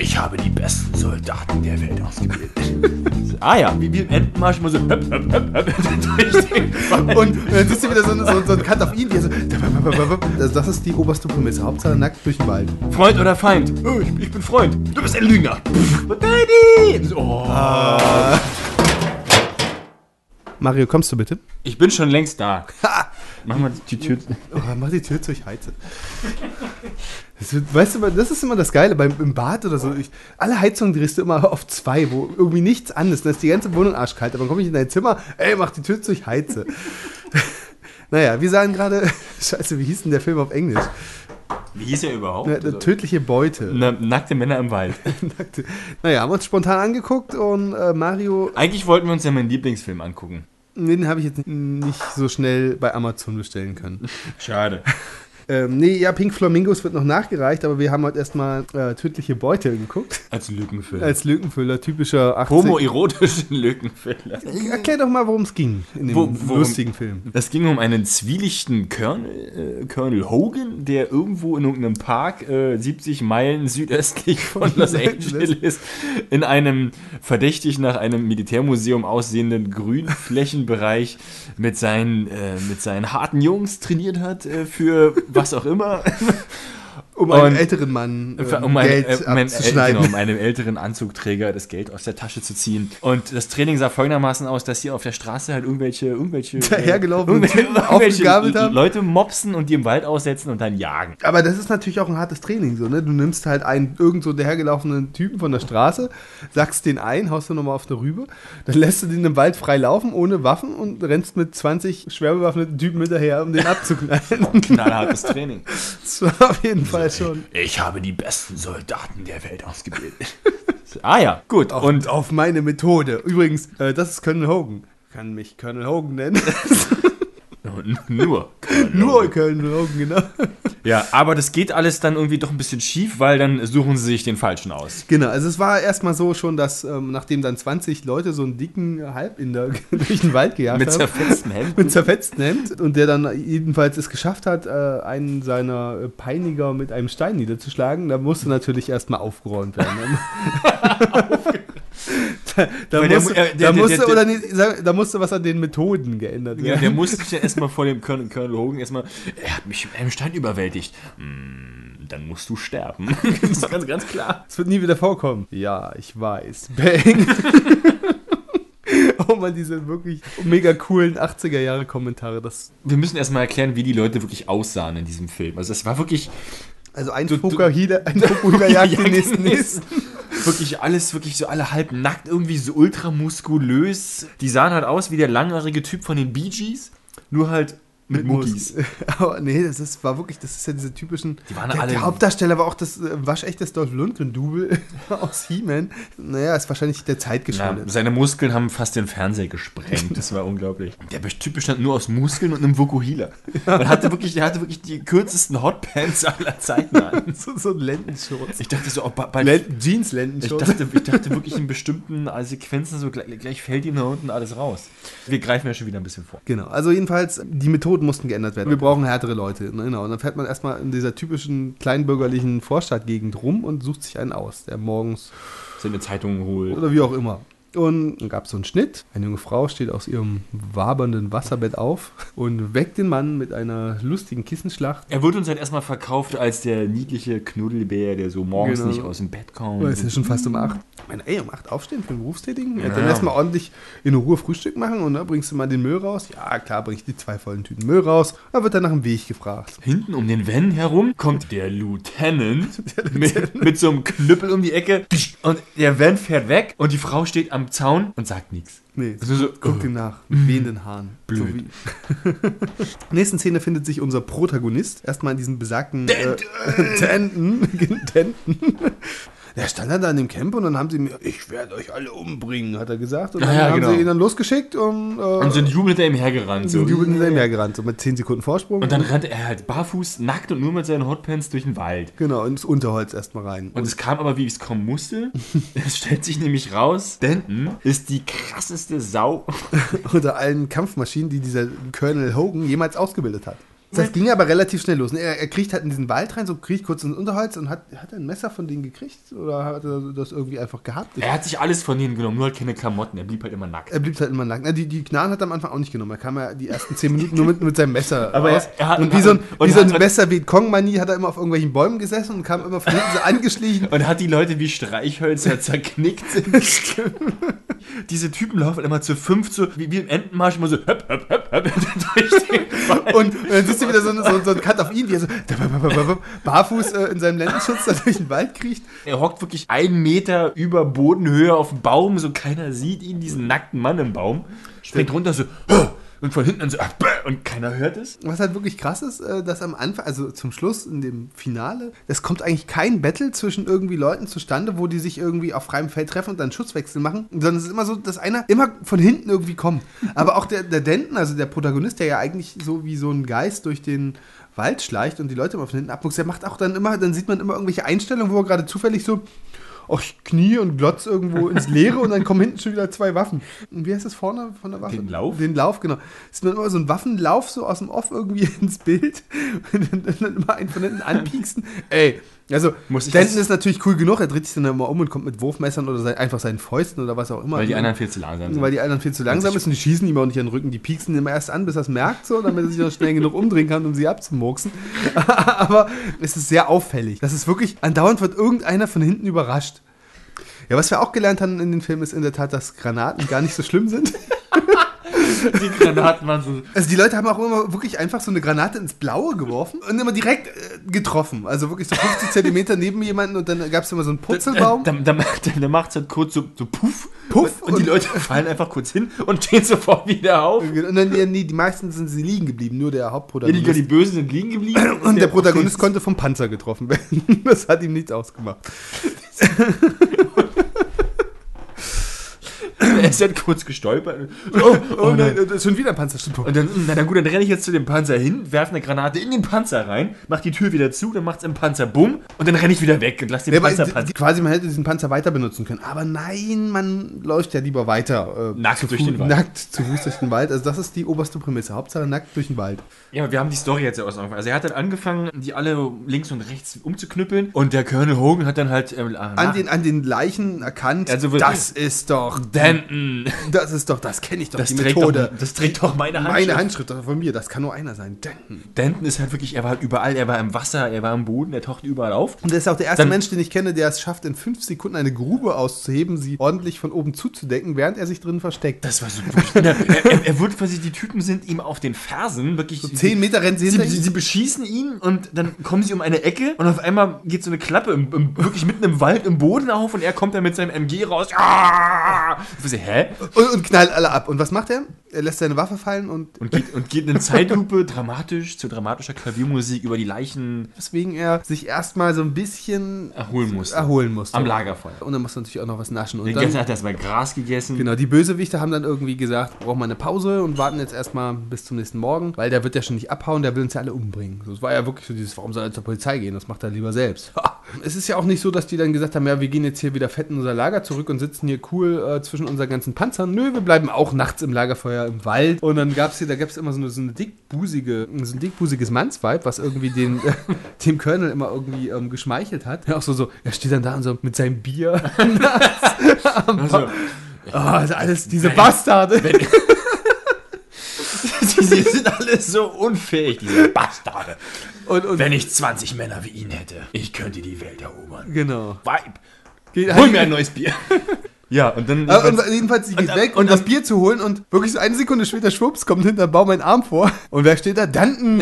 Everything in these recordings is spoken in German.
Ich habe die besten Soldaten der Welt ausgebildet. ah ja, wie, wie im Entenmarsch immer so. Höp, höp, höp, Und dann siehst du wieder so, so, so einen Cut auf ihn, wie so. Also das ist die oberste Prämisse. Hauptsache nackt durch den Wald. Freund oder Feind? Oh, ich, ich bin Freund. Du bist ein Lügner. Daddy! Oh. Mario, kommst du bitte? Ich bin schon längst da. Mach mal die Tür. Oh, mach die Tür zu, ich heize. Das wird, weißt du, das ist immer das Geile beim im Bad oder so. Ich, alle Heizungen drehst du immer auf zwei, wo irgendwie nichts an ist. Dann ist die ganze Wohnung arschkalt. Aber dann komme ich in dein Zimmer, ey, mach die Tür zu, ich heize. naja, wir sagen gerade, scheiße, wie hieß denn der Film auf Englisch? Wie hieß er überhaupt? Ja, eine tödliche Beute. Na, nackte Männer im Wald. naja, haben wir uns spontan angeguckt und äh, Mario, Eigentlich wollten wir uns ja meinen Lieblingsfilm angucken. Den habe ich jetzt nicht so schnell bei Amazon bestellen können. Schade. Ähm, nee, ja, Pink Flamingos wird noch nachgereicht, aber wir haben heute erstmal äh, tödliche Beute geguckt. Als Lückenfüller. Als Lückenfüller, typischer 80 Homoerotischen Lückenfüller. Erklär doch mal, worum es ging in dem Wo- worum- lustigen Film. Es ging um einen zwielichten Colonel, äh, Colonel Hogan, der irgendwo in irgendeinem Park äh, 70 Meilen südöstlich von Los Angeles in einem verdächtig nach einem Militärmuseum aussehenden Grünflächenbereich mit seinen, äh, mit seinen harten Jungs trainiert hat äh, für was auch immer. Um einen Und- älteren Mann äh, um, ein, Geld äh, um, einen, äh, abzuschneiden. genau, um einem älteren Anzugträger das Geld aus der Tasche zu ziehen. Und das Training sah folgendermaßen aus, dass hier auf der Straße halt irgendwelche, irgendwelche, Dahergelaufene irgendwelche, Typen aufgegabelt haben. Leute mopsen und die im Wald aussetzen und dann jagen. Aber das ist natürlich auch ein hartes Training, so, ne? Du nimmst halt einen irgend so dahergelaufenen Typen von der Straße, sackst den ein, haust du nochmal auf der Rübe, dann lässt du den im Wald frei laufen, ohne Waffen und rennst mit 20 schwer bewaffneten Typen hinterher, um den abzuknallen. Knallhartes Training. das war auf jeden Fall schon. Ich habe die besten Soldaten der Welt ausgebildet. ah ja, gut. Und auf meine Methode. Übrigens, äh, das ist Colonel Hogan. Kann mich Colonel Hogan nennen. Nur. Nur Hogan, genau. Ja, aber das geht alles dann irgendwie doch ein bisschen schief, weil dann suchen sie sich den Falschen aus. Genau, also es war erstmal so schon, dass ähm, nachdem dann 20 Leute so einen dicken Halbinder durch den Wald gejagt Mit haben. zerfetztem Hemd. mit zerfetztem Hemd und der dann jedenfalls es geschafft hat, äh, einen seiner äh, Peiniger mit einem Stein niederzuschlagen, da musste natürlich erstmal aufgeräumt werden. Da, da, Weil der musste, mu- äh, der- da, der- musste, der- oder sag- da musste was an den Methoden geändert Ja, werden. der musste sich ja erstmal vor dem Colonel, Colonel Hogan erstmal, er hat mich mit einem Stein überwältigt. Hm, dann musst du sterben. das ist ganz, ganz klar. Es wird nie wieder vorkommen. Ja, ich weiß. Bang. oh man, diese wirklich mega coolen 80er Jahre Kommentare. Das, Wir müssen erstmal erklären, wie die Leute wirklich aussahen in diesem Film. Also es war wirklich, also ein Fukuhila, ein Fukuhila jagt den Ja, nächsten nächsten. Wirklich alles, wirklich so alle halb nackt, irgendwie so ultramuskulös. Die sahen halt aus wie der langhaarige Typ von den Bee Gees, nur halt mit, Muckis. Aber nee, das ist, war wirklich, das ist ja diese typischen. Die waren der, alle- der Hauptdarsteller war auch das äh, waschechtes Dolph Lundgren-Double aus He-Man. Naja, ist wahrscheinlich der Zeit Ja, geschuldet. seine Muskeln haben fast den Fernseher gesprengt. Das war unglaublich. Der Typ bestand nur aus Muskeln und einem Vokuhila. Er hatte wirklich, der hatte wirklich die kürzesten Hotpants aller Zeiten an. so, so ein Lendenschurz. Ich dachte so, oh, bald, Lenden, ich, Jeans-Lendenschurz. dachte, ich dachte wirklich in bestimmten äh, Sequenzen so gleich, gleich fällt ihm da unten alles raus. Wir greifen ja schon wieder ein bisschen vor. Genau, also jedenfalls, die Methoden mussten geändert werden. Wir brauchen härtere Leute. ne, Genau. Und dann fährt man erstmal in dieser typischen kleinbürgerlichen Vorstadtgegend rum und sucht sich einen aus, der morgens Seine Zeitung holt. oder wie auch immer. Und dann gab es so einen Schnitt. Eine junge Frau steht aus ihrem wabernden Wasserbett auf und weckt den Mann mit einer lustigen Kissenschlacht. Er wird uns halt erstmal verkauft als der niedliche Knuddelbär, der so morgens Genau. nicht aus dem Bett kommt. Es ist ja schon fast um 8. Ich meine, ey, um 8 aufstehen für einen Berufstätigen? Ja, dann Ja. erstmal ordentlich in Ruhe Frühstück machen und dann bringst du mal den Müll raus. Ja, klar, bring ich die zwei vollen Tüten Müll raus. Dann wird dann nach dem Weg gefragt. Hinten um den Van herum kommt der Lieutenant mit, mit so einem Knüppel um die Ecke und der Van fährt weg und die Frau steht am Zaun und sagt nichts. Nee, Also so, guck oh. ihm nach. Mit wehenden Haaren. Blöd. So Nächsten Szene findet sich unser Protagonist. Erstmal in diesem besagten äh, Denton. Denton. Der stand dann da in dem Camp und dann haben sie mir, ich werde euch alle umbringen, hat er gesagt. Und dann Ja, haben genau. sie ihn dann losgeschickt und, äh, Und sind jubelnd hinter ihm hergerannt. So. sind jubelnd hinter ihm hergerannt, so mit 10 Sekunden Vorsprung. Und dann rennt er halt barfuß, nackt und nur mit seinen Hotpants durch den Wald. genau, ins Unterholz erstmal rein. Und es kam aber, wie es kommen musste. Es stellt sich nämlich raus, Denton ist die krasseste Sau. unter allen Kampfmaschinen, die dieser Colonel Hogan jemals ausgebildet hat. Das ging aber relativ schnell los. Er, er kriegt halt in diesen Wald rein, so kriegt kurz ins Unterholz und hat, hat er ein Messer von denen gekriegt oder hat er das irgendwie einfach gehabt? Ich- Er hat sich alles von denen genommen, nur halt keine Klamotten. Er blieb halt immer nackt. Er blieb halt immer nackt. Na, die, die Knarren hat er am Anfang auch nicht genommen. Er kam ja die ersten zehn Minuten nur mit, mit seinem Messer Aber er- raus. er hat- und wie so ein, und wie so ein hat- messer kong manie hat er immer auf irgendwelchen Bäumen gesessen und kam immer von hinten so angeschlichen. Und hat die Leute wie Streichhölzer zerknickt sind. Diese Typen laufen immer zu fünf, so wie, wie im Entenmarsch, immer so höp, höp, höp, höp, durch den Wald. Und, und dann siehst du wieder so, so, so ein Cut auf ihn, wie er so barfuß äh, in seinem Lendenschutz da durch den Wald kriecht. Er hockt wirklich einen Meter über Bodenhöhe auf dem Baum, so keiner sieht ihn, diesen nackten Mann im Baum. Springt runter so! Und von hinten dann so und keiner hört es. Was halt wirklich krass ist, äh, dass am Anfang, also zum Schluss in dem Finale, es kommt eigentlich kein Battle zwischen irgendwie Leuten zustande, wo die sich irgendwie auf freiem Feld treffen und dann Schutzwechsel machen, sondern es ist immer so, dass einer immer von hinten irgendwie kommt. Aber auch der, der Denton, also der Protagonist, der ja eigentlich so wie so ein Geist durch den Wald schleicht und die Leute immer von hinten abmuckt, der macht auch dann immer, dann sieht man immer irgendwelche Einstellungen, wo er gerade zufällig so ach, ich knie und glotz irgendwo ins Leere und dann kommen hinten schon wieder zwei Waffen. Und wie heißt das vorne von der Waffe? Den Lauf? Den Lauf, genau. Es ist dann immer so ein Waffenlauf so aus dem Off irgendwie ins Bild und dann, dann immer einen von hinten anpieksen. Ey, also Muss ich Denton ist natürlich cool genug, er dreht sich dann immer um und kommt mit Wurfmessern oder sein, einfach seinen Fäusten oder was auch immer. Weil die anderen viel zu langsam sind. Weil die anderen viel zu langsam ist und die schießen ihm auch nicht an den Rücken. Die pieksen immer erst an, bis er es merkt, so, damit er sich noch schnell genug umdrehen kann, um sie abzumurksen. Aber es ist sehr auffällig. Das ist wirklich, andauernd wird irgendeiner von hinten überrascht. Ja, was wir auch gelernt haben in den Filmen ist in der Tat, dass Granaten gar nicht so schlimm sind. die Granaten waren so. Also die Leute haben auch immer wirklich einfach so eine Granate ins Blaue geworfen und immer direkt äh, getroffen. Also wirklich so 50 Zentimeter neben jemanden und dann gab es immer so einen Purzelbaum. Da, da, da, da macht es halt kurz so, so puff. Puff Und, und die Leute fallen einfach kurz hin und stehen sofort wieder auf. Und dann, ja, nee, die meisten sind sie liegen geblieben, nur der Ja, die, Hauptprotagonist. die Bösen sind liegen geblieben. und der Protagonist konnte vom Panzer getroffen werden. Das hat ihm nichts ausgemacht. Er ist halt kurz gestolpert. Oh, Oh, nein, das ist schon wieder ein Panzer. Stimmt. Und dann, na, na gut, dann renne ich jetzt zu dem Panzer hin, werfe eine Granate in den Panzer rein, mach die Tür wieder zu, dann macht's im Panzer bumm und dann renne ich wieder weg und lass den Ja, Panzer Panzer. quasi, man hätte diesen Panzer weiter benutzen können. Aber nein, man läuft ja lieber weiter. Äh, Nackt durch den Wald. Nackt zu Fuß durch den Wald. Also das ist die oberste Prämisse. Hauptsache nackt durch den Wald. Ja, wir haben die Story jetzt ja aus Also er hat dann angefangen, die alle links und rechts umzuknüppeln und der Colonel Hogan hat dann halt ähm, An den, an den Leichen erkannt, Also das ist doch, Denton. Das ist doch, das kenne ich doch, Das die trägt, Methode. doch, das trägt doch meine Handschrift. Meine Handschrift von mir, das kann nur einer sein. Denton. Denton ist halt wirklich, er war halt überall, er war im Wasser, er war am Boden, er taucht überall auf. Und er ist auch der erste Dann- Mensch, den ich kenne, der es schafft, in fünf Sekunden eine Grube auszuheben, sie ordentlich von oben zuzudecken, während er sich drin versteckt. Das war so wirklich, er, er, er wird quasi, die Typen sind ihm auf den Fersen, wirklich. So zehn Meter rennen sie Sie, sie, beschießen ihn und dann kommen sie um eine Ecke und auf einmal geht so eine Klappe im, im, wirklich mitten im Wald im Boden auf und er kommt dann mit seinem MG raus. Ah! Ich hä? Und, und knallt alle ab. Und was macht er? Er lässt seine Waffe fallen und Und geht, und geht in Zeitlupe dramatisch zu dramatischer Klaviermusik über die Leichen weswegen er sich erstmal so ein bisschen erholen musste. erholen musste. Am Lagerfeuer. Und dann muss er natürlich auch noch was naschen. Und Den dann, hat er erstmal Gras gegessen. genau, die Bösewichte haben dann irgendwie gesagt, brauchen wir eine Pause und warten jetzt erstmal bis zum nächsten Morgen, weil der wird ja schon nicht abhauen, der will uns ja alle umbringen. So, Es war ja wirklich so dieses, warum soll er zur Polizei gehen? Das macht er lieber selbst. Es ist ja auch nicht so, dass die dann gesagt haben, ja, wir gehen jetzt hier wieder fett in unser Lager zurück und sitzen hier cool äh, zwischen unseren ganzen Panzern. Nö, wir bleiben auch nachts im Lagerfeuer im Wald. Und dann gab es hier, da gab es immer so eine, so eine dickbusige, so ein dickbusiges Mannsweib, was irgendwie den, dem Colonel immer irgendwie ähm, geschmeichelt hat. Ja, auch so, so, er steht dann da und so mit seinem Bier. Also, Oh, alles diese Bastarde. sie sind alle so unfähig, diese Bastarde. Und, und Wenn ich 20 Männer wie ihn hätte, ich könnte die Welt erobern. genau. Geht, hol mir ein neues Bier. Ja, und dann... Aber und jedenfalls, sie geht Und- weg, und um das Bier zu holen und wirklich so eine Sekunde später, schwupps, kommt hinter Baum ein Arm vor. Und wer steht da? Danton!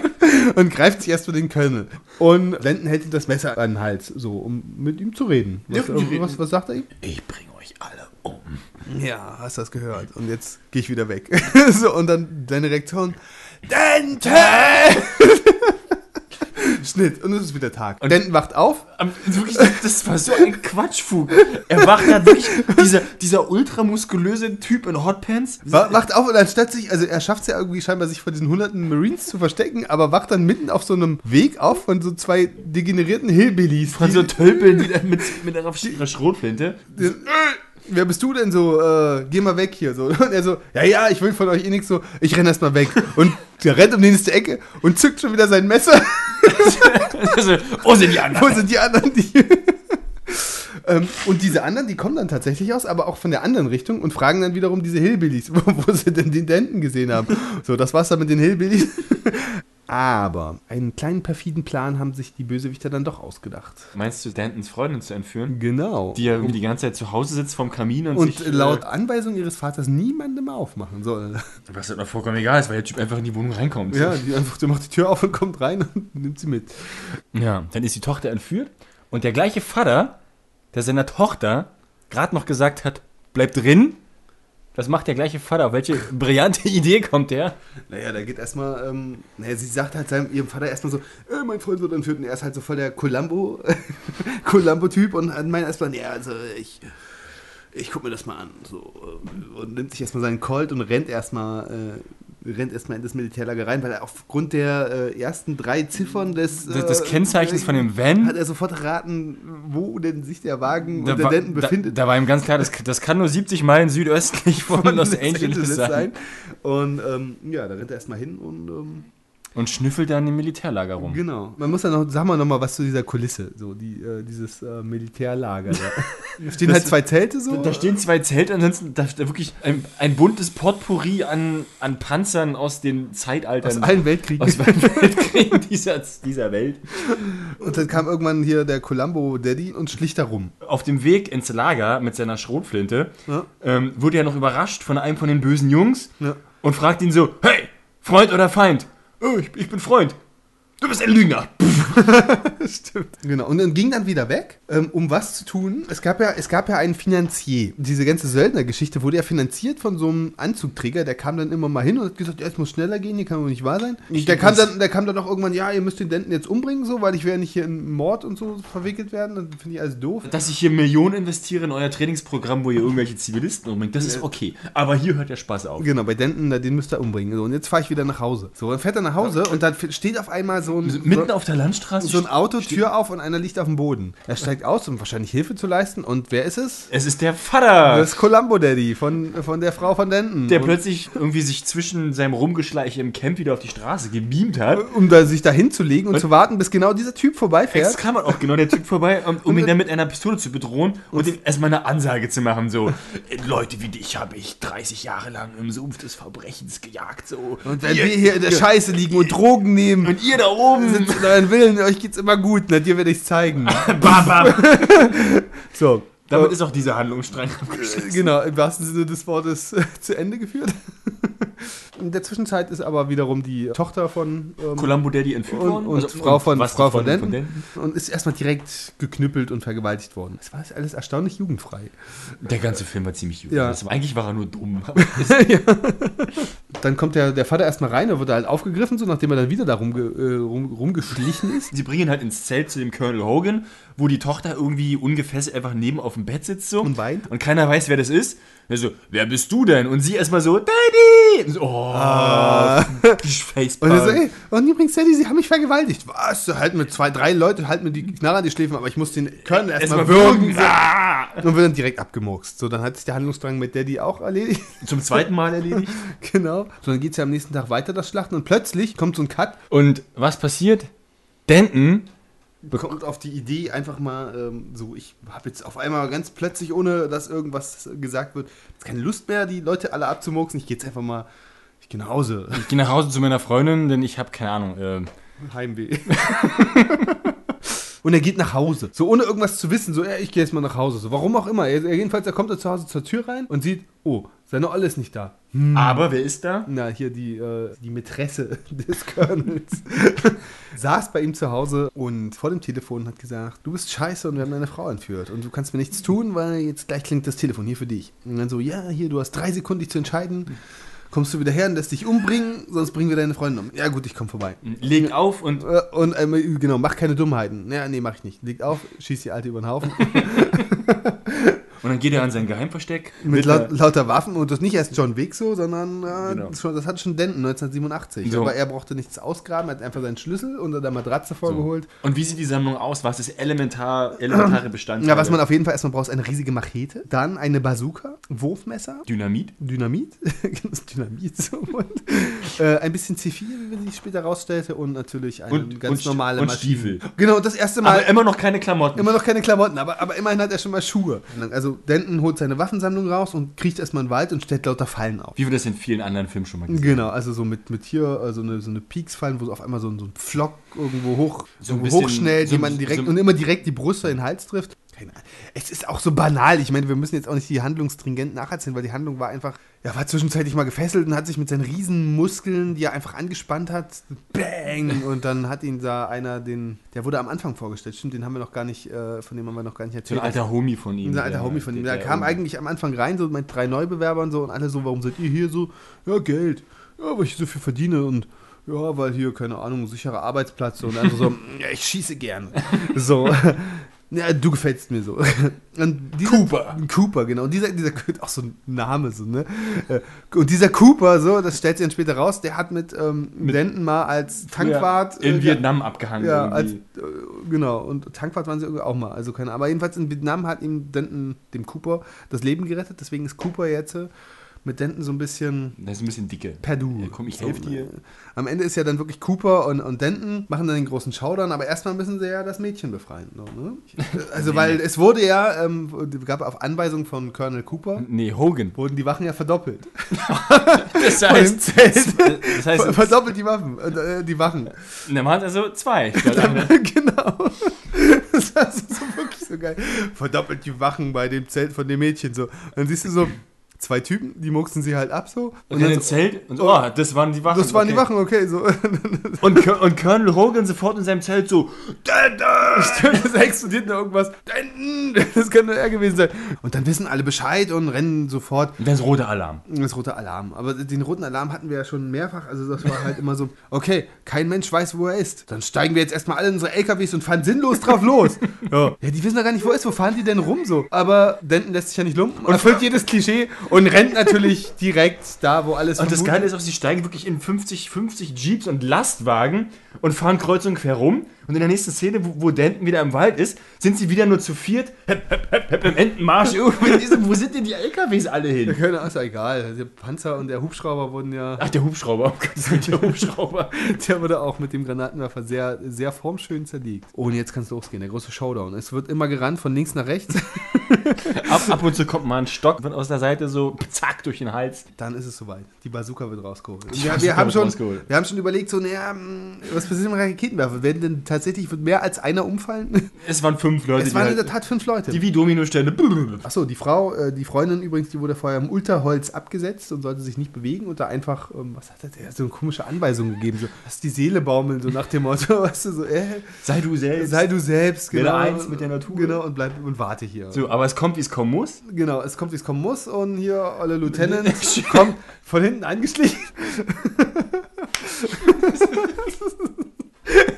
und greift sich erst für den Colonel. Und Danton hält ihm das Messer an den Hals, so, um mit ihm zu reden. Was, Ja, die reden. was, was sagt er ihm? ich bringe euch alle um. Ja, hast das gehört. Und jetzt gehe ich wieder weg. so, und dann deine Reaktion. Danton! Schnitt. Und es ist wieder Tag. Und Danton wacht auf. Wirklich, das war so ein Quatschfug. Er wacht da wirklich, dieser, dieser ultramuskulöse Typ in Hotpants. Wa- Wacht auf und anstatt sich, also er schafft es ja irgendwie scheinbar, sich vor diesen hunderten Marines zu verstecken, aber wacht dann mitten auf so einem Weg auf von so zwei degenerierten Hillbillies. Von so Tölpeln, die dann mit, mit ihrer Schrotflinte. Wer bist du denn so? Äh, geh mal weg hier. So. Und er so, ja, ja, ich will von euch eh nichts so, ich renn erst mal weg. Und der rennt um die nächste Ecke und zückt schon wieder sein Messer. Also, Wo sind die anderen? Wo sind die anderen? Die ähm, und diese anderen, die kommen dann tatsächlich aus, aber auch von der anderen Richtung und fragen dann wiederum diese Hillbillies, wo, wo sie denn den Denten gesehen haben. So, das war's dann mit den Hillbillies. Aber einen kleinen perfiden Plan haben sich die Bösewichter dann doch ausgedacht. Meinst du, Dantons Freundin zu entführen? Genau. Die ja irgendwie die ganze Zeit zu Hause sitzt vorm Kamin und, und sich... laut Anweisung ihres Vaters niemandem aufmachen soll. Äh, was halt noch vollkommen egal ist, weil der Typ einfach in die Wohnung reinkommt. Ja, die einfach, der macht die Tür auf und kommt rein und nimmt sie mit. Ja, dann ist die Tochter entführt und der gleiche Vater, der seiner Tochter gerade noch gesagt hat, bleib drin, was macht der gleiche Vater? Auf welche brillante Idee kommt der? Naja, da geht erstmal, ähm, naja, sie sagt halt seinem, ihrem Vater erstmal so, äh, mein Freund wird entführt und er ist halt so voll der Columbo, Columbo-Typ und meint erstmal, ja, also ich, ich guck mir das mal an. So, und nimmt sich erstmal seinen Colt und rennt erstmal äh, rennt erstmal in das Militärlager rein, weil er aufgrund der äh, ersten drei Ziffern des, äh, Kennzeichens von dem Van, hat er sofort erraten, wo denn sich der Wagen da, und der war, Denten da, befindet. da war ihm ganz klar, das, das kann nur 70 Meilen südöstlich von, Los Angeles, sein. Und ähm, ja, da rennt er erstmal hin und ähm, Und schnüffelt dann im Militärlager rum. genau. Man muss ja noch, sag mal noch mal was zu dieser Kulisse, so die, äh, dieses äh, Militärlager. Da. Da stehen Das- halt zwei Zelte so. Da stehen zwei Zelte, ansonsten da steht wirklich ein, ein buntes Potpourri an, an Panzern aus den aus Zeitaltern. allen Weltkriegen. aus allen Weltkriegen dieser, dieser Welt. Und dann kam irgendwann hier der Columbo Daddy und schlich da rum. Auf dem Weg ins Lager mit seiner Schrotflinte Ja. ähm, wurde er noch überrascht von einem von den bösen Jungs Ja. und fragt ihn so: Hey, Freund oder Feind? Oh, ich, ich bin Freund. Du bist ein Lügner. Stimmt. Genau. Und dann ging dann wieder weg, ähm, um was zu tun. Es gab ja, es gab ja einen Finanzier. Diese ganze Söldnergeschichte wurde ja finanziert von so einem Anzugträger. Der kam dann immer mal hin und hat gesagt, ja, es muss schneller gehen, hier kann wohl nicht wahr sein. Der kam, dann, der kam dann auch irgendwann, ja, ihr müsst den Denten jetzt umbringen, so, weil ich werde nicht hier in Mord und so verwickelt werden. Das finde ich alles doof. Dass ich hier Millionen investiere in euer Trainingsprogramm, wo ihr irgendwelche Zivilisten umbringt, das ist okay. Aber hier hört der Spaß auf. Genau, bei Denten, den müsst ihr umbringen. So, und jetzt fahre ich wieder nach Hause. So, dann fährt er nach Hause und dann steht auf einmal so ein, Mitten so, auf der Landstraße so ein Auto, Tür auf und einer liegt auf dem Boden. Er steigt aus, um wahrscheinlich Hilfe zu leisten. Und wer ist es? Es ist der Vater, Das ist Columbo Daddy von, von der Frau von Denton. der Und- plötzlich irgendwie sich zwischen seinem Rumgeschleiche im Camp wieder auf die Straße gebeamt hat. um da, sich da hinzulegen und, zu warten, bis genau dieser Typ vorbeifährt. Jetzt kam auch genau der Typ vorbei, um, um ihn dann mit einer Pistole zu bedrohen und ihm erstmal eine Ansage zu machen, so, "Äh, Leute wie dich habe ich 30 Jahre lang im Sumpf des Verbrechens gejagt, so. Und wenn wir hier in der Scheiße liegen und Drogen nehmen, und ihr da oben, sitzt in euren Willen, euch geht's immer gut, na, dir werde ich's zeigen. bam, bam. So. Damit Äh, ist auch dieser Handlungsstrang abgeschlossen. Genau, im wahrsten Sinne des Wortes zu Ende geführt. In der Zwischenzeit ist aber wiederum die Tochter von ähm, Columbo Daddy entführt und, worden. und Also, Frau von, Frau von Freundin Denton und ist erstmal direkt geknüppelt und vergewaltigt worden. Es war alles erstaunlich jugendfrei. Der ganze Film war ziemlich gut. Ja. Das war, eigentlich war er nur dumm. Dann kommt der, der Vater erstmal rein, er wird halt aufgegriffen, so nachdem er dann wieder da rumge, äh, rum, rumgeschlichen ist. Sie bringen ihn halt ins Zelt zu dem Colonel Hogan, wo die Tochter irgendwie ungefesselt einfach neben auf dem Bett sitzt so. Und weint. Und keiner weiß, wer das ist. Er so, wer bist du denn? Und sie erstmal so, Daddy! Und so, oh, Ah. Facepalm. Und so, ey, und übrigens, Daddy, sie haben mich vergewaltigt. Was? Halt mit zwei, drei Leute, halt mir die Knarre an die Schläfen, aber ich muss den Colonel erstmal Erstmal würgen. würgen. Ah! Und wird dann direkt abgemurkst. So, dann hat sich der Handlungsdrang mit Daddy auch erledigt. Zum zweiten Mal erledigt. genau. So, dann geht es ja am nächsten Tag weiter, das Schlachten. Und plötzlich kommt so ein Cut, Und was passiert? Denton kommt auf die Idee, einfach mal ähm, so, ich habe jetzt auf einmal ganz plötzlich, ohne dass irgendwas gesagt wird, jetzt keine Lust mehr, die Leute alle abzumurksen. Ich gehe jetzt einfach mal, ich gehe nach Hause. Ich gehe nach Hause zu meiner Freundin, denn ich habe keine Ahnung. Äh, Heimweh. Und er geht nach Hause. So ohne irgendwas zu wissen. So, ja, ich gehe jetzt mal nach Hause. So, warum auch immer. Er, er jedenfalls, er kommt er zu Hause zur Tür rein und sieht, oh, seine Olle ist nicht da. Aber wer ist da? Na, hier die, äh, die Mätresse des Colonels. Saß bei ihm zu Hause und vor dem Telefon hat gesagt, du bist scheiße und wir haben deine Frau entführt. Und du kannst mir nichts tun, weil jetzt gleich klingt das Telefon hier für dich. Und dann so, ja, hier, du hast drei Sekunden, dich zu entscheiden. Kommst du wieder her und lässt dich umbringen, sonst bringen wir deine Freundin um. Ja gut, ich komme vorbei. Leg auf und Äh, Und ähm, genau, mach keine Dummheiten. Ja, nee, mach ich nicht. Legt auf, schießt die Alte über den Haufen. Und dann geht er an sein Geheimversteck. Mit laut, lauter Waffen und das nicht erst John Wick so, sondern äh, Genau. schon, das hat schon Denton 1987. So. Aber er brauchte nichts ausgraben, er hat einfach seinen Schlüssel unter der Matratze vorgeholt. Und wie sieht die Sammlung aus? Was ist elementar, elementare Bestandteile? Ja, was man auf jeden Fall erstmal braucht, ist eine riesige Machete, dann eine Bazooka, Wurfmesser, Dynamit? Dynamit, das Dynamit so und äh, ein bisschen C4, wie sich später rausstellte und natürlich eine Und- ganz und normale und Maschine. Stiefel. Genau, das erste Mal Aber immer noch keine Klamotten. Immer noch keine Klamotten, aber, aber immerhin hat er schon mal Schuhe. Also Denton holt seine Waffensammlung raus und kriecht erstmal in den Wald und stellt lauter Fallen auf. Wie wir das in vielen anderen Filmen schon mal gesehen Genau, also so mit, mit hier äh, so eine, so eine Peaks-Fallen, wo so auf einmal so, ein- so ein Pflock irgendwo hoch, So ein bisschen- hochschnellt, so- jemanden direkt so- und immer direkt die Brust oder den Hals trifft. Keine Ahnung. Es ist auch so banal. Ich meine, wir müssen jetzt auch nicht die Handlung stringent nacherzählen, weil die Handlung war einfach, ja, war zwischenzeitlich mal gefesselt und hat sich mit seinen riesen Muskeln, die er einfach angespannt hat, bang! Und dann hat ihn da einer, den, der wurde am Anfang vorgestellt. Stimmt, den haben wir noch gar nicht, äh, von dem haben wir noch gar nicht So ein erzählt. alter Homie von ihm. Ein alter der- Homie von ihm. der- Der, der kam irgendwie- eigentlich am Anfang rein, so mit drei Neubewerbern so und alle so, warum seid ihr hier so? Ja, Geld. Ja, weil ich so viel verdiene und ja, weil hier, keine Ahnung, sicherer Arbeitsplatz und andere so, ja, ich schieße gern. So. Ja, du gefällst mir so. Dieser, Cooper. Cooper, genau. Und dieser, dieser, auch so ein Name, so, ne? Äh, Und dieser Cooper, so, das stellt sich dann später raus, der hat mit, ähm, Denton mal als Tankwart. in äh, Vietnam abgehangen. ja, als, äh, genau. Und Tankwart waren sie irgendwie auch mal. Also keine Aber jedenfalls in Vietnam hat ihm Denton, dem Cooper, das Leben gerettet. Deswegen ist Cooper jetzt äh, mit Denton so ein bisschen Der ist ein bisschen dicke. per Du. Ja, komm, ich So, helf dir. äh, Am Ende ist ja dann wirklich Cooper und, und Denton machen dann den großen Showdown, aber erstmal müssen sie ja das Mädchen befreien. So, ne? Also, weil es wurde ja, ähm, gab auf Anweisung von Colonel Cooper, Nee, Hogan. wurden die Wachen ja verdoppelt. Das Zelt. das heißt, Ver- verdoppelt die Waffen, äh, die Wachen. dann waren es also zwei. genau. Das war so, wirklich so geil. Verdoppelt die Wachen bei dem Zelt von dem Mädchen so. Und dann siehst du so zwei Typen, die mucksen sie halt ab so. Und dann dann ins Zelt und oh, das waren die Wachen. das waren die okay. Wachen, okay. So. Und, und Colonel Hogan sofort in seinem Zelt so, es explodiert noch irgendwas. Das nur er gewesen sein. Und dann wissen alle Bescheid und rennen sofort. und ist roter Alarm. Das rote Alarm. Aber den roten Alarm hatten wir ja schon mehrfach. Also das war halt immer so, okay, kein Mensch weiß, wo er ist. Dann steigen wir jetzt erstmal alle in unsere LKWs und fahren sinnlos drauf los. ja. ja, die wissen ja gar nicht, wo er ist. Wo fahren die denn rum so? Aber Denton lässt sich ja nicht lumpen und erfüllt jedes Klischee und rennt natürlich direkt da, wo alles Und das Geile ist auch, sie steigen wirklich in 50, 50 Jeeps und Lastwagen und fahren kreuz und quer rum. Und in der nächsten Szene, wo, wo Denton wieder im Wald ist, sind sie wieder nur zu viert. Hep, hep, hep, hep, im Entenmarsch. Wo sind denn die LKWs alle Ja, hin? Ahnung, ist ja egal. Der Panzer und der Hubschrauber wurden ja. Ach, der Hubschrauber. Oh der Hubschrauber. Der wurde auch mit dem Granatenwerfer sehr, sehr formschön zerlegt. Oh, und jetzt kann es losgehen, der große Showdown. Es wird immer gerannt von links nach rechts. Ab, ab und zu kommt mal ein Stock wird aus der Seite so zack durch den Hals. Dann ist es soweit. Die Bazooka wird rausgeholt. Die wir, wir, haben schon, rausgeholt. wir haben schon überlegt, so, naja, hm, was passiert mit Raketenwerfer? Werden denn tatsächlich wird mehr als einer umfallen? Es waren fünf Leute, es waren in die, der halt, Tat fünf Leute. die wie Dominosteine. Achso, die Frau, äh, die Freundin übrigens, die wurde vorher im Ultraholz abgesetzt und sollte sich nicht bewegen und da einfach, ähm, was hat er, so eine komische Anweisung gegeben, so, lass die Seele baumeln, so nach dem Motto, weißt du, so, äh, Sei du selbst. sei du selbst, Werde genau. eins mit der Natur. Genau, und bleib und warte hier. So, aber es kommt, wie es kommen muss. Genau, es kommt, wie es kommen muss und hier, Olle Lieutenant kommt von hinten eingeschlichen.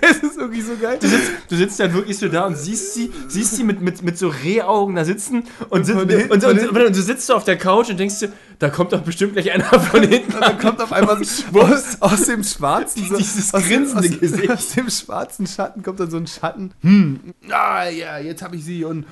es ist wirklich so geil. Du sitzt, du sitzt dann wirklich so da und siehst sie, siehst sie mit, mit, mit so Rehaugen da sitzen und, und, hinten- und, von und, hinten- und, du sitzt so auf der Couch und denkst dir, da kommt doch bestimmt gleich einer von hinten. Und dann kommt auf einmal so, aus, aus dem schwarzen so, Dieses aus, dem- grinsende aus, Gesicht. aus dem schwarzen Schatten kommt dann so ein Schatten. Hm, ah ja, jetzt habe ich sie und,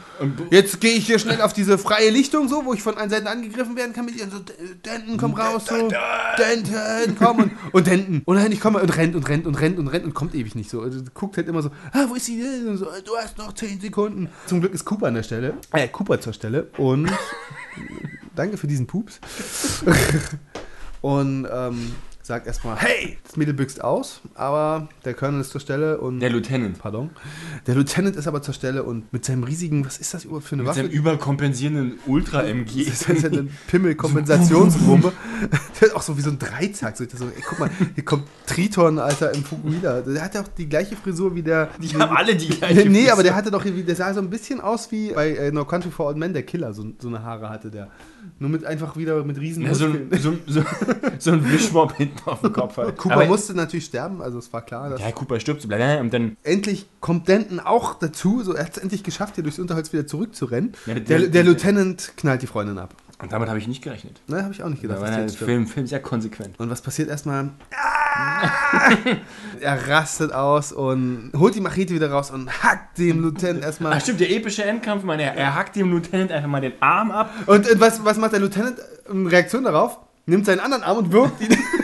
jetzt gehe ich hier schnell auf diese freie Lichtung so, wo ich von allen Seiten angegriffen werden kann mit ihr so Denton komm raus so, Denton komm und, und Denton und nein, ich komme und rennt und rennt und rennt und rennt und kommt ewig nicht so. Also, guckt halt immer so, ah, wo ist sie denn? Und so, du hast noch 10 Sekunden. Zum Glück ist Cooper an der Stelle, äh, Cooper zur Stelle und danke für diesen Pups. und ähm, sagt erstmal, hey, das Mädel büxt aus, aber der Colonel ist zur Stelle und. Der Lieutenant. Pardon. Der Lieutenant ist aber zur Stelle und mit seinem riesigen, was ist das überhaupt für eine Mit Waffe? seinem überkompensierenden Ultra-MG. Das ist eine Pimmel-Kompensationsbombe. Der ist auch so wie so ein Dreizack. So, so, ey, guck mal, hier kommt Triton, Alter, im Fukuhila. Der hat ja auch die gleiche Frisur wie der. Die haben alle die gleiche Nee, Frisur. aber der hatte doch, der sah so ein bisschen aus wie bei äh, No Country for Old Men, der Killer. So, so eine Haare hatte der. Nur mit einfach wieder mit riesen Ja, so, ein, so, so, so ein Wischmopp hinten auf den Kopf hat. Cooper Aber- musste natürlich sterben, also es war klar, dass Ja, Cooper stirbt, blablabla, und dann endlich kommt Denton auch dazu, so er hat es endlich geschafft, hier durchs Unterholz wieder zurückzurennen. Ja, der- der, der, Lieutenant knallt die Freundin ab. und damit habe ich nicht gerechnet. Ne, habe ich auch nicht Da gedacht. war der. Film, Film sehr konsequent. Und was passiert erstmal? Ah! er rastet aus und holt die Machete wieder raus und hackt dem Lieutenant Ach erstmal. stimmt, der epische Endkampf, man, er, er hackt dem Lieutenant einfach mal den Arm ab. Und äh, was, was macht der Lieutenant in Reaktion darauf? Nimmt seinen anderen Arm und wirkt ihn.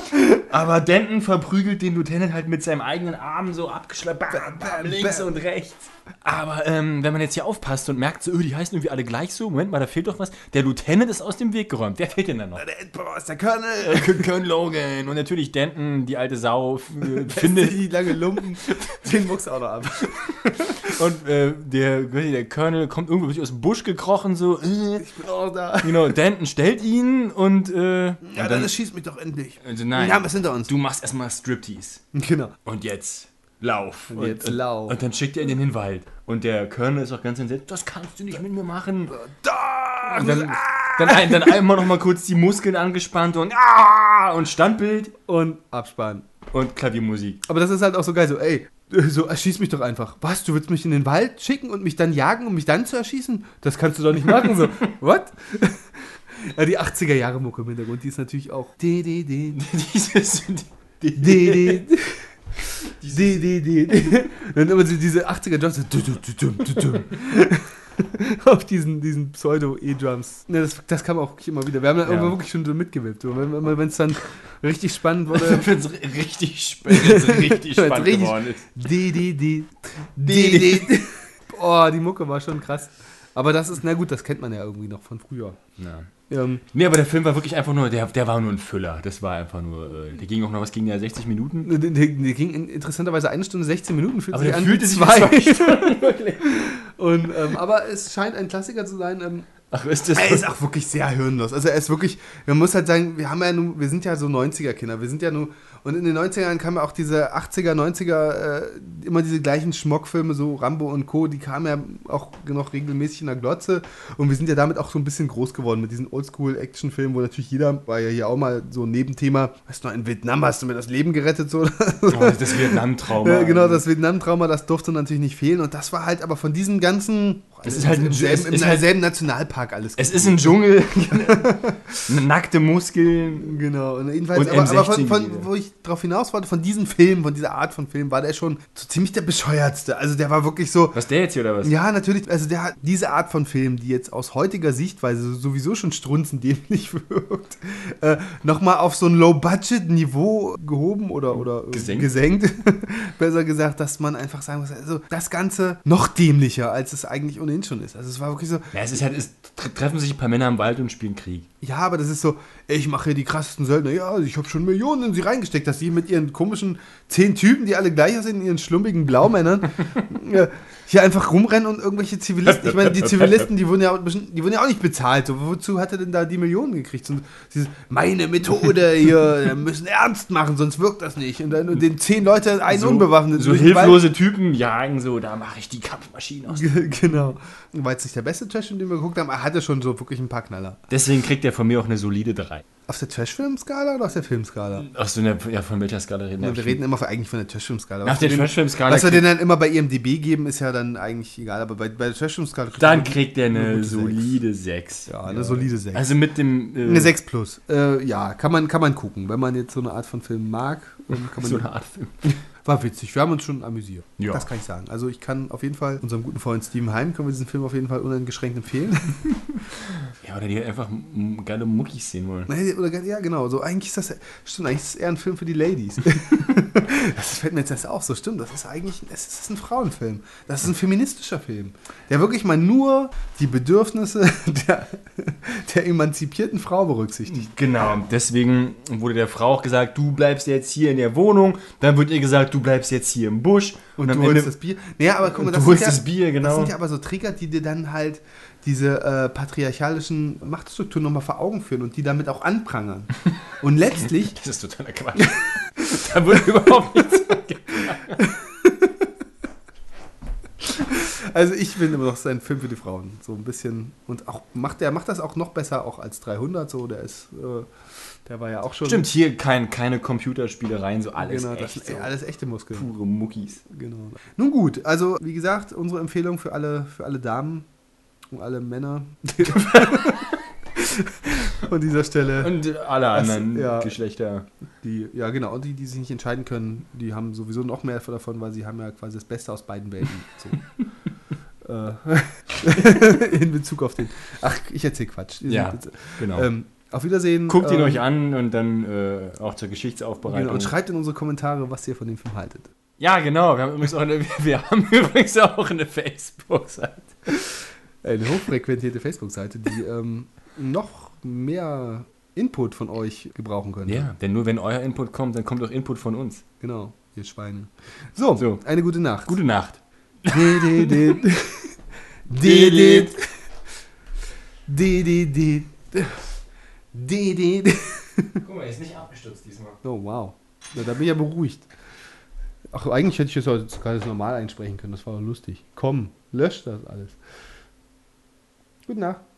Aber Denton verprügelt den Lieutenant halt mit seinem eigenen Arm so abgeschleppt, bam, bam, links und rechts. Aber ähm, wenn man jetzt hier aufpasst und merkt, so, öh, die heißen irgendwie alle gleich so, Moment mal, da fehlt doch was. Der Lieutenant ist aus dem Weg geräumt. Wer fehlt denn da noch? der Endboss, der Colonel. Äh, Colonel Logan. Und natürlich Denton, die alte Sau, äh, Findet die lange Lumpen. Den mucks auch noch ab. Und äh, der, der Colonel kommt irgendwo aus dem Busch gekrochen, so. Äh, Ich bin auch da. genau, Denton stellt ihn und. Äh, Ja, und dann dann, schießt mich doch endlich. also nein, Wir haben es hinter uns. du machst erstmal Striptease. Genau. Und jetzt lauf. Und jetzt lauf. Und dann schickt er ihn in den Wald. Und der Colonel ist auch ganz entsetzt. Das kannst du nicht mit mir machen. Da! Und dann, dann, ein, dann einmal noch mal kurz die Muskeln angespannt und ah, und Standbild Und abspannen. und Klaviermusik. Aber das ist halt auch so geil, so, ey, so erschieß mich doch einfach. Was, du willst mich in den Wald schicken und mich dann jagen, um mich dann zu erschießen? Das kannst du doch nicht machen, so, what? Ja, die 80er Jahre Mucke im Hintergrund, die ist natürlich auch. Dieses, die. Dann immer diese 80er Drums, so, dü, dü, dü, düm, dü, düm. auf diesen, diesen Pseudo-E-Drums. Ne, das, das kam auch immer wieder. Wir haben da Ja. irgendwann wirklich schon so mitgewippt. Wenn es dann richtig spannend wurde. wenn es richtig, spannend geworden ist. D, D, D, D, D, D. Boah, die Mucke war schon krass. Aber das ist, na gut, das kennt man ja irgendwie noch von früher. Ja. Ähm, Nee, aber der Film war wirklich einfach nur, der, der war nur ein Füller. Das war einfach nur, äh, der ging auch noch, was ging der, 60 Minuten? der, der, der ging in, interessanterweise eine Stunde 16 Minuten, fühlt Aber sich der an fühlte wie sich zwei. zwei. Und, ähm, aber es scheint ein Klassiker zu sein. Ähm, Ach, ist das er ist auch wirklich sehr hirnlos. Also er ist wirklich, man muss halt sagen, wir haben ja nun, wir sind ja so 90er-Kinder. Wir sind ja nur, und in den 90ern kamen ja auch diese 80er, 90er, äh, immer diese gleichen Schmockfilme, so Rambo und Co., die kamen ja auch noch regelmäßig in der Glotze. Und wir sind ja damit auch so ein bisschen groß geworden mit diesen Oldschool-Action-Filmen, wo natürlich jeder, war ja hier auch mal so ein Nebenthema, weißt du noch, in Vietnam hast du mir das Leben gerettet, so. Oh, das Vietnam-Trauma. Ja, genau, das Vietnam-Trauma, das durfte natürlich nicht fehlen. Und das war halt aber von diesen ganzen. Es ist halt im selben, im halt- selben Nationalpark alles. Es ist ein Dschungel, nackte Muskeln. Genau, und jedenfalls, Und aber, aber von, M16 von, wo ich drauf hinaus wollte, von diesem Film, von dieser Art von Film, war der schon so ziemlich der bescheuertste. Also der war wirklich so. Was der jetzt hier oder was? Ja, natürlich, also der hat diese Art von Film, die jetzt aus heutiger Sichtweise sowieso schon strunzendämlich wirkt, äh, nochmal auf so ein Low-Budget-Niveau gehoben oder, oder Gesenkt. gesenkt. Besser gesagt, dass man einfach sagen muss, also das Ganze noch dämlicher, als es eigentlich ohnehin schon ist. Also es war wirklich so, Ja, es ist halt, es tre- treffen sich ein paar Männer im Wald und spielen Krieg. ja, aber das ist so, ich mache hier die krassesten Söldner. Ja, also ich habe schon Millionen in sie reingesteckt, dass sie mit ihren komischen zehn Typen, die alle gleich aussehen, in ihren schlumpigen Blaumännern, ja, hier einfach rumrennen und irgendwelche Zivilisten. Ich meine, die Zivilisten, die wurden ja, die wurden ja auch nicht bezahlt. So, wozu hat er denn da die Millionen gekriegt? Und dieses, meine Methode hier, wir müssen ernst machen, sonst wirkt das nicht. Und dann den zehn Leute, einen so, unbewaffnet. So den Wald- hilflose Typen jagen so, da mache ich die Kampfmaschine aus. Ge- Genau. War jetzt nicht der beste Trash, den wir geguckt haben, aber er hatte schon so wirklich ein paar Knaller. Deswegen kriegt er von mir auch eine solide 3. night. Auf der Trash-Film-Skala oder auf der Filmskala? Ach so, ne, ja, von welcher Skala reden Ja, wir reden immer eigentlich von der Trashfilm-Skala. Nach wir der den- Trashfilm-Skala Was wir denen dann immer bei IMDb geben, ist ja dann eigentlich egal. Aber bei, bei der Trashfilm-Skala kriegt Dann kriegt er eine solide 6. Ja, eine solide 6. Also mit dem. Äh, eine 6 plus. Äh, ja, kann man, kann man gucken. Wenn man jetzt so eine Art von Film mag, kann man So eine Art Film. war witzig. Wir haben uns schon amüsiert. Ja. Das kann ich sagen. Also ich kann auf jeden Fall unserem guten Freund Steven Heim können wir diesen Film auf jeden Fall uneingeschränkt empfehlen. Ja, oder die einfach m- geile Muckis sehen wollen. Oder, ja, genau. So, eigentlich ist das, stimmt, eigentlich ist es eher ein Film für die Ladies. das fällt mir jetzt erst auf. So, stimmt, das ist eigentlich, es ist ein Frauenfilm. Das ist ein feministischer Film. Der wirklich mal nur die Bedürfnisse der, der emanzipierten Frau berücksichtigt. Genau, deswegen wurde der Frau auch gesagt, du bleibst jetzt hier in der Wohnung. Dann wird ihr gesagt, du bleibst jetzt hier im Busch. Und, am du holst Ende- das Bier. Naja, aber guck mal, das, sind ja, das Bier, genau. das sind ja aber so Trigger, die dir dann halt diese äh, patriarchalischen Machtstrukturen nochmal vor Augen führen und die damit auch anprangern. Und letztlich Das ist totaler Quatsch. da wurde überhaupt nichts. Also ich finde immer noch sein Film für die Frauen. So ein bisschen. Und auch macht der macht das auch noch besser auch als 300. So, der ist, äh, der war ja auch schon. Stimmt, hier kein, keine Computerspielereien, so alles Genau, das echt sind so alles echte Muskeln. pure Muckis. Genau. Nun gut, also wie gesagt, unsere Empfehlung für alle, für alle Damen und alle Männer. An dieser Stelle. Und alle anderen ja. Geschlechter. Die, ja, genau. Und die, die sich nicht entscheiden können, die haben sowieso noch mehr davon, weil sie haben ja quasi das Beste aus beiden Welten. So. Äh, In Bezug auf den. Ach, ich erzähle Quatsch. Ja, jetzt- Genau. Ähm, auf Wiedersehen. Guckt ihn ähm, euch an und dann äh, auch zur Geschichtsaufbereitung. Genau, und schreibt in unsere Kommentare, was ihr von dem Film haltet. ja, genau. Wir haben übrigens auch eine, wir haben übrigens auch eine Facebook-Seite. Eine hochfrequentierte Facebook-Seite, die ähm, noch mehr Input von euch gebrauchen könnte. Ja, denn nur wenn euer Input kommt, dann kommt auch Input von uns. Genau, ihr Schweine. So, So. eine gute Nacht. Gute Nacht. Guck mal, er ist nicht abgestürzt diesmal. Oh, wow. Na, da bin ich ja beruhigt. Ach, eigentlich hätte ich das heute ganz normal einsprechen können. Das war doch lustig. Komm, löscht das alles. Gute Nacht.